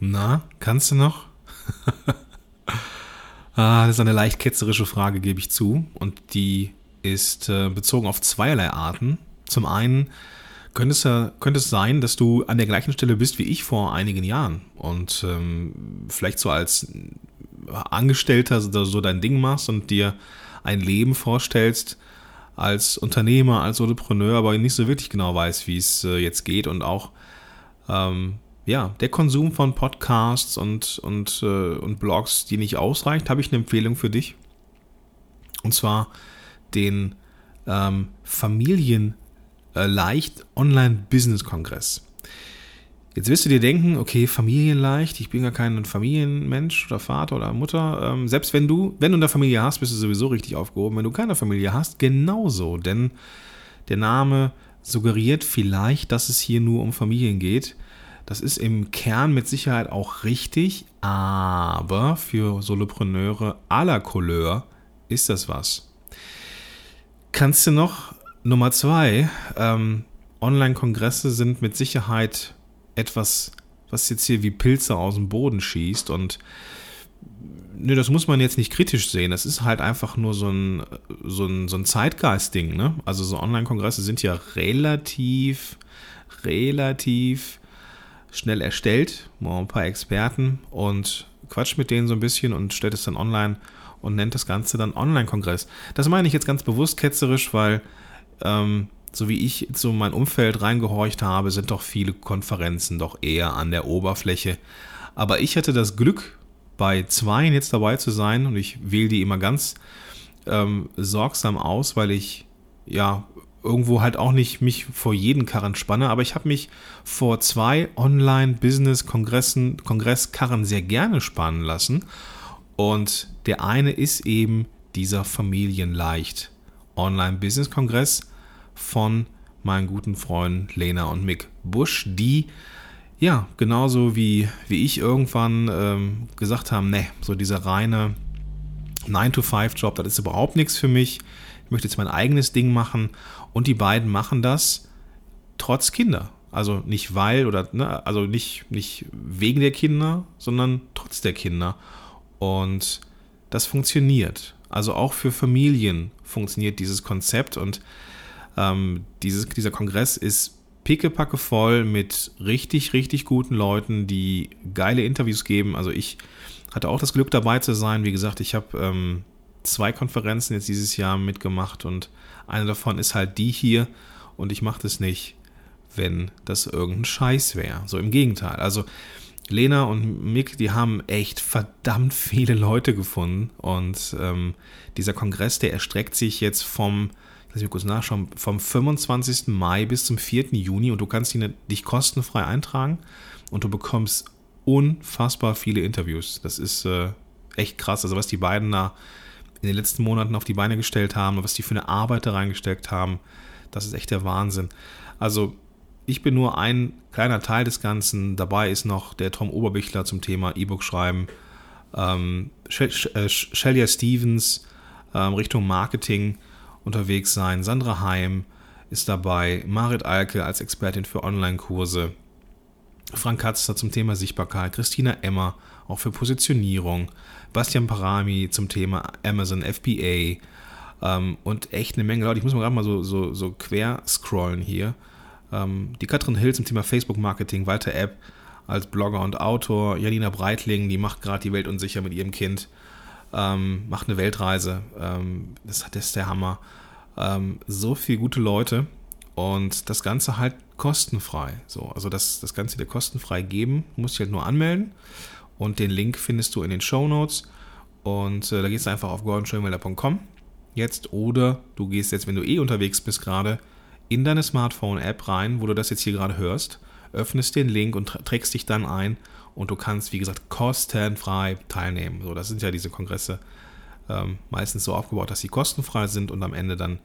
Na, kannst du noch? ah, das ist eine leicht ketzerische Frage, gebe ich zu. Und die ist äh, bezogen auf zweierlei Arten. Zum einen könnte es, könnte es sein, dass du an der gleichen Stelle bist wie ich vor einigen Jahren und ähm, vielleicht so als Angestellter so, dein Ding machst und dir ein Leben vorstellst als Unternehmer, als Solopreneur, aber nicht so wirklich genau weißt, wie es äh, jetzt geht und auch ähm, ja, der Konsum von Podcasts und, und, äh, und Blogs, die nicht ausreicht, habe ich eine Empfehlung für dich. Und zwar den ähm, Familienleicht Online Business Kongress. Jetzt wirst du dir denken, okay, Familienleicht, ich bin ja kein Familienmensch oder Vater oder Mutter. Ähm, selbst wenn du, wenn du eine Familie hast, bist du sowieso richtig aufgehoben. Wenn du keine Familie hast, genauso. Denn der Name suggeriert vielleicht, dass es hier nur um Familien geht. Das ist im Kern mit Sicherheit auch richtig, aber für Solopreneure aller Couleur ist das was. Kannst du noch Nummer zwei? Ähm, Online-Kongresse sind mit Sicherheit etwas, was jetzt hier wie Pilze aus dem Boden schießt und ne, das muss man jetzt nicht kritisch sehen. Das ist halt einfach nur so ein, so ein, so ein Zeitgeist-Ding. Ne? Also so Online-Kongresse sind ja relativ, relativ schnell erstellt. Mal ein paar Experten und quatscht mit denen so ein bisschen und stellt es dann online und nennt das Ganze dann Online-Kongress. Das meine ich jetzt ganz bewusst ketzerisch, weil ähm, so wie ich so mein Umfeld reingehorcht habe, sind doch viele Konferenzen doch eher an der Oberfläche. Aber ich hatte das Glück, bei zwei jetzt dabei zu sein und ich wähle die immer ganz ähm, sorgsam aus, weil ich ja irgendwo halt auch nicht mich vor jeden Karren spanne, aber ich habe mich vor zwei Online-Business-Kongressen, Kongresskarren sehr gerne spannen lassen. Und der eine ist eben dieser Familienleicht Online-Business-Kongress von meinen guten Freunden Lena und Mick Busch, die ja genauso wie, wie ich irgendwann ähm, gesagt haben, ne, so dieser reine 9-to-5-Job, das ist überhaupt nichts für mich. Ich möchte jetzt mein eigenes Ding machen. Und die beiden machen das trotz Kinder. Also nicht weil oder, ne, also nicht, nicht wegen der Kinder, sondern trotz der Kinder. Und das funktioniert. Also auch für Familien funktioniert dieses Konzept und ähm, dieses, dieser Kongress ist pickepacke voll mit richtig, richtig guten Leuten, die geile Interviews geben. Also ich hatte auch das Glück dabei zu sein. Wie gesagt, ich habe ähm, zwei Konferenzen jetzt dieses Jahr mitgemacht und eine davon ist halt die hier und ich mache das nicht, wenn das irgendein Scheiß wäre. So im Gegenteil. Also Lena und Mick, die haben echt verdammt viele Leute gefunden und ähm, dieser Kongress, der erstreckt sich jetzt vom lass mich kurz nachschauen, vom 25. Mai bis zum 4. Juni und du kannst dich kostenfrei eintragen und du bekommst unfassbar viele Interviews. Das ist äh, echt krass. Also was die beiden da in den letzten Monaten auf die Beine gestellt haben und was die für eine Arbeit da reingesteckt haben, das ist echt der Wahnsinn. Also ich bin nur ein kleiner Teil des Ganzen. Dabei ist noch der Tom Oberbichler zum Thema E-Book schreiben, ähm, äh, Shelia Stevens ähm, Richtung Marketing unterwegs sein. Sandra Heim ist dabei, Marit Alke als Expertin für Online-Kurse, Frank Katzler zum Thema Sichtbarkeit, Christina Emmer auch für Positionierung, Bastian Parami zum Thema Amazon FBA ähm, und echt eine Menge Leute. Ich muss mal gerade mal so, so, so quer scrollen hier. Ähm, die Katrin Hill zum Thema Facebook-Marketing, Walter App als Blogger und Autor, Janina Breitling, die macht gerade die Welt unsicher mit ihrem Kind ähm, macht eine Weltreise. Ähm, das, das ist der Hammer. Ähm, so viele gute Leute und das Ganze halt kostenfrei. So, also das, das Ganze dir kostenfrei geben, musst dich halt nur anmelden und den Link findest du in den Show Notes und äh, da gehst du einfach auf gordonschönwelder.com jetzt oder du gehst jetzt, wenn du eh unterwegs bist gerade, in deine Smartphone-App rein, wo du das jetzt hier gerade hörst, öffnest den Link und trägst dich dann ein und du kannst, wie gesagt, kostenfrei teilnehmen. So, das sind ja diese Kongresse ähm, meistens so aufgebaut, dass sie kostenfrei sind und am Ende dann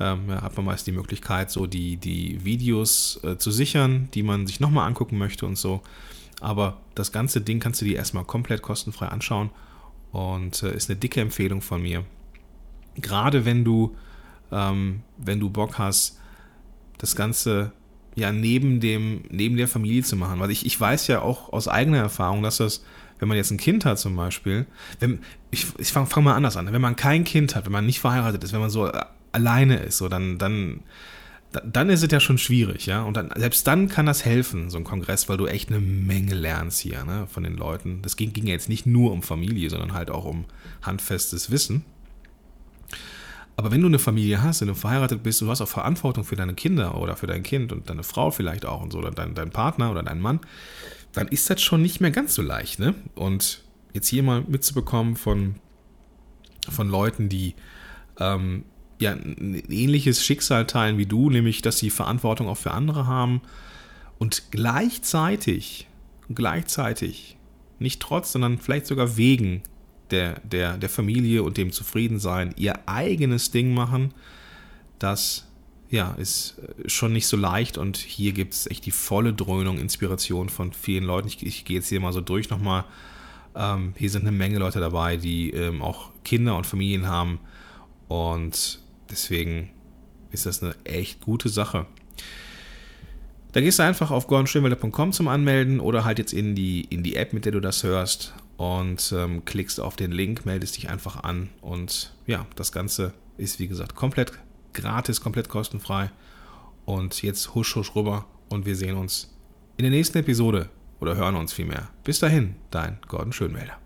ähm, ja, hat man meist die Möglichkeit, so die, die Videos äh, zu sichern, die man sich nochmal angucken möchte und so. Aber das ganze Ding kannst du dir erstmal komplett kostenfrei anschauen und äh, ist eine dicke Empfehlung von mir. Gerade wenn du, ähm, wenn du Bock hast, das Ganze ja neben dem, neben der Familie zu machen. Weil ich, ich weiß ja auch aus eigener Erfahrung, dass das, wenn man jetzt ein Kind hat zum Beispiel, wenn, ich, ich fange fang mal anders an, wenn man kein Kind hat, wenn man nicht verheiratet ist, wenn man so alleine ist, so dann, dann, dann ist es ja schon schwierig, ja. Und dann, selbst dann kann das helfen, so ein Kongress, weil du echt eine Menge lernst hier, ne, von den Leuten. Das ging, ging jetzt nicht nur um Familie, sondern halt auch um handfestes Wissen. Aber wenn du eine Familie hast, wenn du verheiratet bist, du hast auch Verantwortung für deine Kinder oder für dein Kind und deine Frau vielleicht auch und so, oder dein, dein Partner oder dein Mann, dann ist das schon nicht mehr ganz so leicht, ne? Und jetzt hier mal mitzubekommen von, von Leuten, die ähm, ja ein ähnliches Schicksal teilen wie du, nämlich dass sie Verantwortung auch für andere haben und gleichzeitig, gleichzeitig, nicht trotz, sondern vielleicht sogar wegen der, der, der Familie und dem Zufriedensein ihr eigenes Ding machen, das ja, ist schon nicht so leicht und hier gibt es echt die volle Dröhnung, Inspiration von vielen Leuten. Ich, ich gehe jetzt hier mal so durch nochmal. Ähm, hier sind eine Menge Leute dabei, die ähm, auch Kinder und Familien haben und deswegen ist das eine echt gute Sache. Da gehst du einfach auf gordonschönwelder.com zum Anmelden oder halt jetzt in die, in die App, mit der du das hörst und ähm, klickst auf den Link, meldest dich einfach an und ja, das Ganze ist wie gesagt komplett gratis, komplett kostenfrei. Und jetzt husch husch rüber und wir sehen uns in der nächsten Episode oder hören uns vielmehr. Bis dahin, dein Gordon Schönwälder.